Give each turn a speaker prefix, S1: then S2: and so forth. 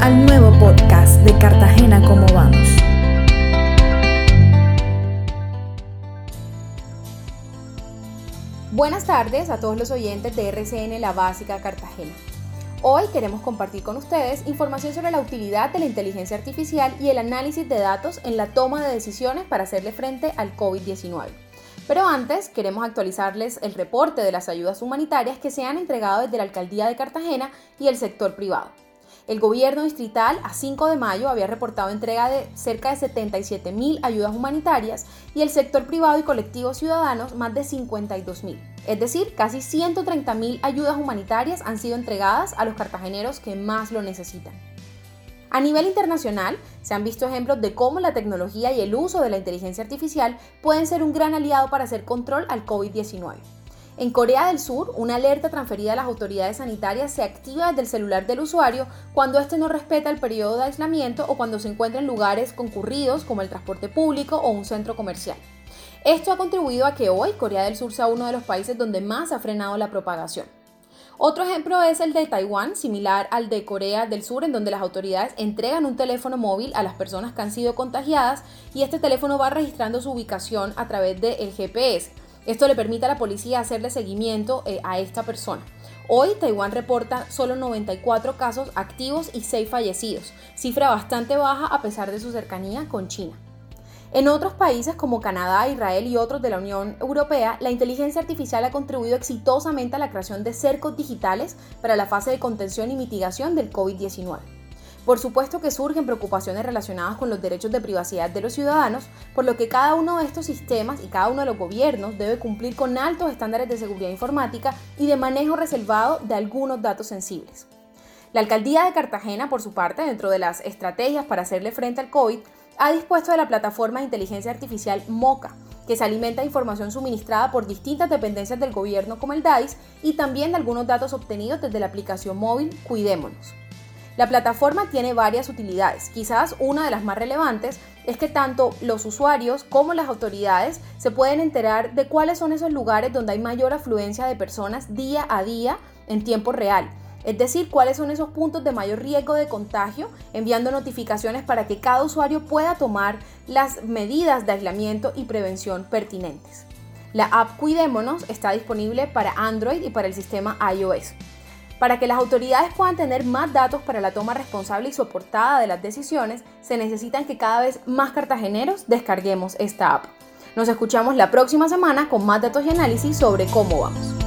S1: al nuevo podcast de Cartagena Cómo Vamos.
S2: Buenas tardes a todos los oyentes de RCN La Básica Cartagena. Hoy queremos compartir con ustedes información sobre la utilidad de la inteligencia artificial y el análisis de datos en la toma de decisiones para hacerle frente al COVID-19. Pero antes queremos actualizarles el reporte de las ayudas humanitarias que se han entregado desde la Alcaldía de Cartagena y el sector privado. El gobierno distrital a 5 de mayo había reportado entrega de cerca de 77 mil ayudas humanitarias y el sector privado y colectivos ciudadanos más de 52 mil. Es decir, casi 130 mil ayudas humanitarias han sido entregadas a los cartageneros que más lo necesitan. A nivel internacional, se han visto ejemplos de cómo la tecnología y el uso de la inteligencia artificial pueden ser un gran aliado para hacer control al COVID-19. En Corea del Sur, una alerta transferida a las autoridades sanitarias se activa desde el celular del usuario cuando éste no respeta el periodo de aislamiento o cuando se encuentra en lugares concurridos como el transporte público o un centro comercial. Esto ha contribuido a que hoy Corea del Sur sea uno de los países donde más ha frenado la propagación. Otro ejemplo es el de Taiwán, similar al de Corea del Sur, en donde las autoridades entregan un teléfono móvil a las personas que han sido contagiadas y este teléfono va registrando su ubicación a través del GPS. Esto le permite a la policía hacerle seguimiento eh, a esta persona. Hoy Taiwán reporta solo 94 casos activos y 6 fallecidos, cifra bastante baja a pesar de su cercanía con China. En otros países como Canadá, Israel y otros de la Unión Europea, la inteligencia artificial ha contribuido exitosamente a la creación de cercos digitales para la fase de contención y mitigación del COVID-19. Por supuesto que surgen preocupaciones relacionadas con los derechos de privacidad de los ciudadanos, por lo que cada uno de estos sistemas y cada uno de los gobiernos debe cumplir con altos estándares de seguridad informática y de manejo reservado de algunos datos sensibles. La alcaldía de Cartagena, por su parte, dentro de las estrategias para hacerle frente al COVID, ha dispuesto de la plataforma de inteligencia artificial MOCA, que se alimenta de información suministrada por distintas dependencias del gobierno como el DICE y también de algunos datos obtenidos desde la aplicación móvil Cuidémonos. La plataforma tiene varias utilidades, quizás una de las más relevantes es que tanto los usuarios como las autoridades se pueden enterar de cuáles son esos lugares donde hay mayor afluencia de personas día a día en tiempo real es decir, cuáles son esos puntos de mayor riesgo de contagio, enviando notificaciones para que cada usuario pueda tomar las medidas de aislamiento y prevención pertinentes. La app Cuidémonos está disponible para Android y para el sistema iOS. Para que las autoridades puedan tener más datos para la toma responsable y soportada de las decisiones, se necesitan que cada vez más cartageneros descarguemos esta app. Nos escuchamos la próxima semana con más datos y análisis sobre cómo vamos.